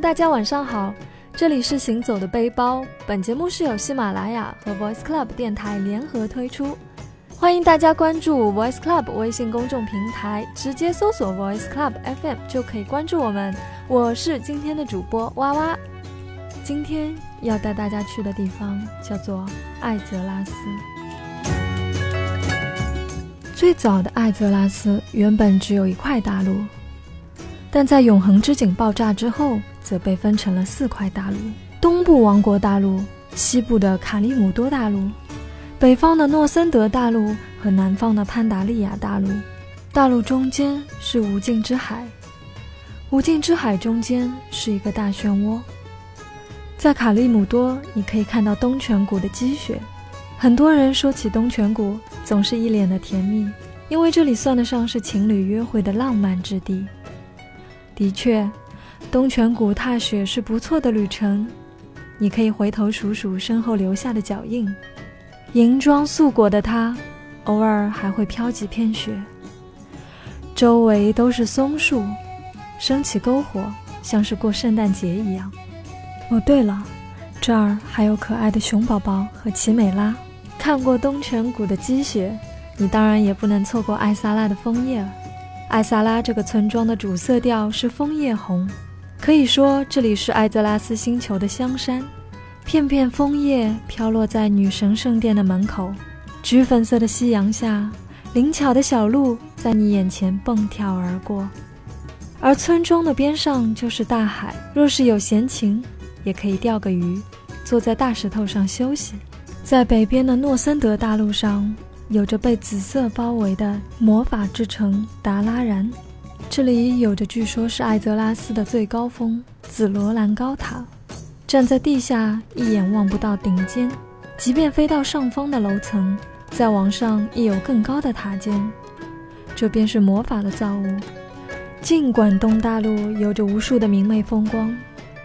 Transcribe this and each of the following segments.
大家晚上好，这里是行走的背包。本节目是由喜马拉雅和 Voice Club 电台联合推出，欢迎大家关注 Voice Club 微信公众平台，直接搜索 Voice Club FM 就可以关注我们。我是今天的主播哇哇，今天要带大家去的地方叫做艾泽拉斯。最早的艾泽拉斯原本只有一块大陆。但在永恒之井爆炸之后，则被分成了四块大陆：东部王国大陆、西部的卡利姆多大陆、北方的诺森德大陆和南方的潘达利亚大陆。大陆中间是无尽之海，无尽之海中间是一个大漩涡。在卡利姆多，你可以看到东泉谷的积雪。很多人说起东泉谷，总是一脸的甜蜜，因为这里算得上是情侣约会的浪漫之地。的确，东泉谷踏雪是不错的旅程。你可以回头数数身后留下的脚印，银装素裹的他，偶尔还会飘几片雪。周围都是松树，升起篝火，像是过圣诞节一样。哦，对了，这儿还有可爱的熊宝宝和奇美拉。看过东泉谷的积雪，你当然也不能错过艾萨拉的枫叶。艾萨拉这个村庄的主色调是枫叶红，可以说这里是艾泽拉斯星球的香山。片片枫叶飘落在女神圣殿的门口，橘粉色的夕阳下，灵巧的小鹿在你眼前蹦跳而过。而村庄的边上就是大海，若是有闲情，也可以钓个鱼，坐在大石头上休息。在北边的诺森德大陆上。有着被紫色包围的魔法之城达拉然，这里有着据说是艾泽拉斯的最高峰紫罗兰高塔。站在地下，一眼望不到顶尖；即便飞到上方的楼层，再往上亦有更高的塔尖。这便是魔法的造物。尽管东大陆有着无数的明媚风光，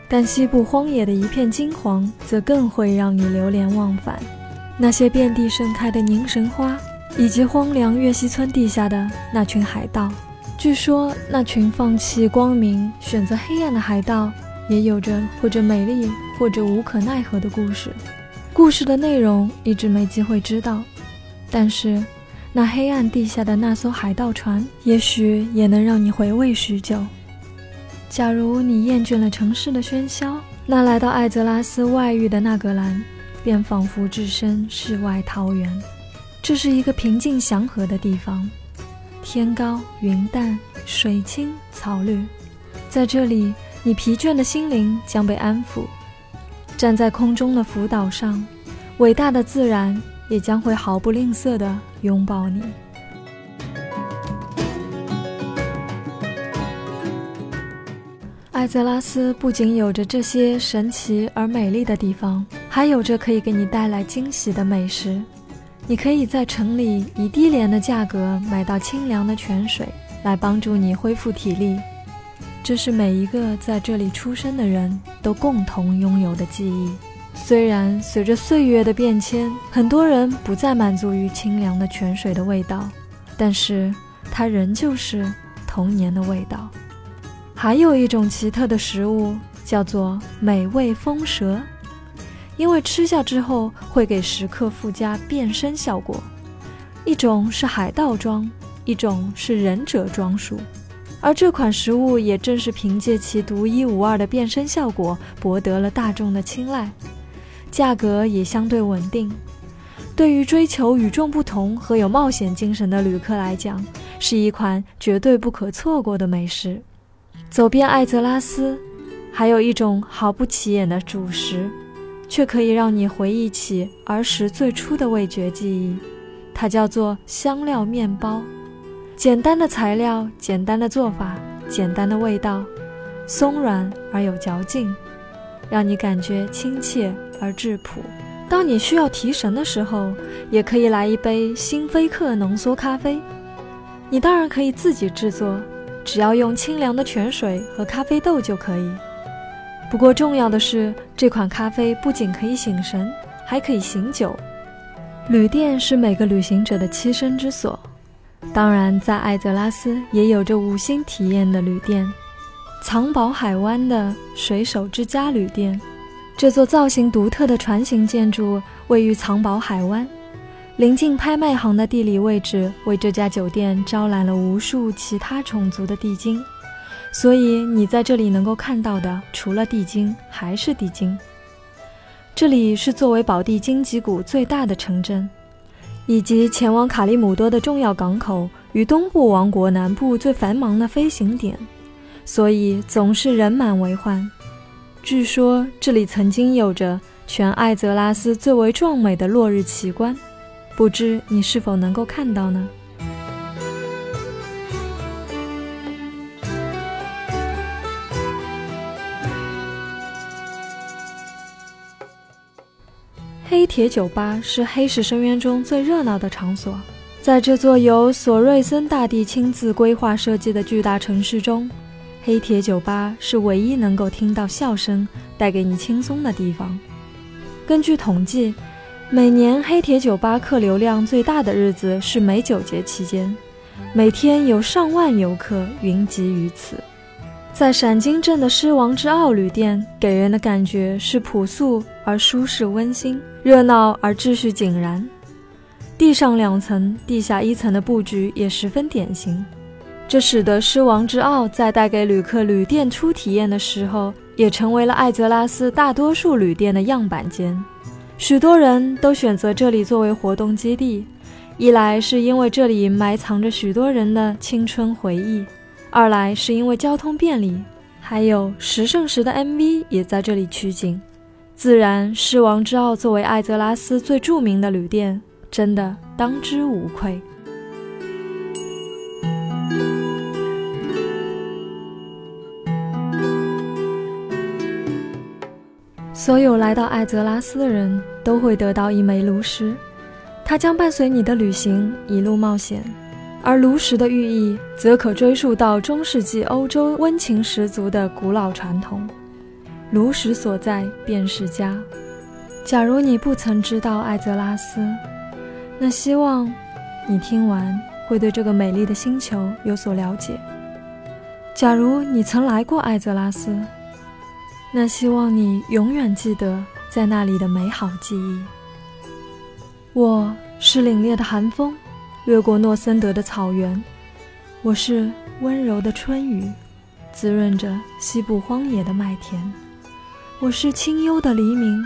但西部荒野的一片金黄，则更会让你流连忘返。那些遍地盛开的凝神花，以及荒凉月溪村地下的那群海盗，据说那群放弃光明、选择黑暗的海盗，也有着或者美丽或者无可奈何的故事。故事的内容一直没机会知道，但是那黑暗地下的那艘海盗船，也许也能让你回味许久。假如你厌倦了城市的喧嚣，那来到艾泽拉斯外域的纳格兰。便仿佛置身世外桃源，这是一个平静祥和的地方，天高云淡，水清草绿，在这里，你疲倦的心灵将被安抚。站在空中的浮岛上，伟大的自然也将会毫不吝啬地拥抱你。艾泽拉斯不仅有着这些神奇而美丽的地方。还有着可以给你带来惊喜的美食，你可以在城里以低廉的价格买到清凉的泉水，来帮助你恢复体力。这是每一个在这里出生的人都共同拥有的记忆。虽然随着岁月的变迁，很多人不再满足于清凉的泉水的味道，但是它仍旧是童年的味道。还有一种奇特的食物，叫做美味风蛇。因为吃下之后会给食客附加变身效果，一种是海盗装，一种是忍者装束，而这款食物也正是凭借其独一无二的变身效果，博得了大众的青睐，价格也相对稳定。对于追求与众不同和有冒险精神的旅客来讲，是一款绝对不可错过的美食。走遍艾泽拉斯，还有一种毫不起眼的主食。却可以让你回忆起儿时最初的味觉记忆，它叫做香料面包。简单的材料，简单的做法，简单的味道，松软而有嚼劲，让你感觉亲切而质朴。当你需要提神的时候，也可以来一杯星菲克浓缩咖啡。你当然可以自己制作，只要用清凉的泉水和咖啡豆就可以。不过重要的是，这款咖啡不仅可以醒神，还可以醒酒。旅店是每个旅行者的栖身之所，当然，在艾泽拉斯也有着五星体验的旅店。藏宝海湾的水手之家旅店。这座造型独特的船形建筑位于藏宝海湾，临近拍卖行的地理位置为这家酒店招揽了无数其他种族的地精，所以你在这里能够看到的，除了地精还是地精。这里是作为宝地荆棘谷最大的城镇，以及前往卡利姆多的重要港口与东部王国南部最繁忙的飞行点，所以总是人满为患。据说这里曾经有着全艾泽拉斯最为壮美的落日奇观，不知你是否能够看到呢？黑铁酒吧是黑石深渊中最热闹的场所。在这座由索瑞森大帝亲自规划设计的巨大城市中，黑铁酒吧是唯一能够听到笑声、带给你轻松的地方。根据统计，每年黑铁酒吧客流量最大的日子是美酒节期间，每天有上万游客云集于此。在闪金镇的狮王之傲旅店，给人的感觉是朴素而舒适温馨。热闹而秩序井然，地上两层、地下一层的布局也十分典型，这使得狮王之傲在带给旅客旅店初体验的时候，也成为了艾泽拉斯大多数旅店的样板间。许多人都选择这里作为活动基地，一来是因为这里埋藏着许多人的青春回忆，二来是因为交通便利，还有十圣石的 MV 也在这里取景。自然，狮王之傲作为艾泽拉斯最著名的旅店，真的当之无愧。所有来到艾泽拉斯的人都会得到一枚炉石，它将伴随你的旅行一路冒险。而炉石的寓意，则可追溯到中世纪欧洲温情十足的古老传统。炉石所在便是家。假如你不曾知道艾泽拉斯，那希望你听完会对这个美丽的星球有所了解。假如你曾来过艾泽拉斯，那希望你永远记得在那里的美好记忆。我是凛冽的寒风，越过诺森德的草原；我是温柔的春雨，滋润着西部荒野的麦田。我是清幽的黎明，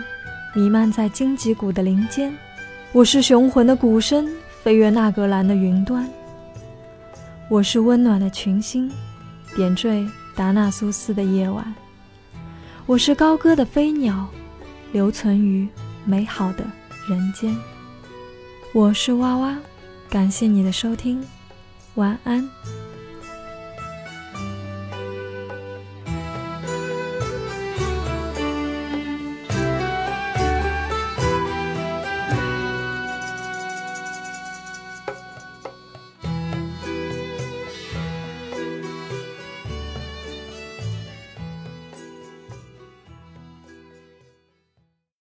弥漫在荆棘谷的林间；我是雄浑的鼓声，飞越纳格兰的云端；我是温暖的群星，点缀达纳苏斯的夜晚；我是高歌的飞鸟，留存于美好的人间。我是哇哇，感谢你的收听，晚安。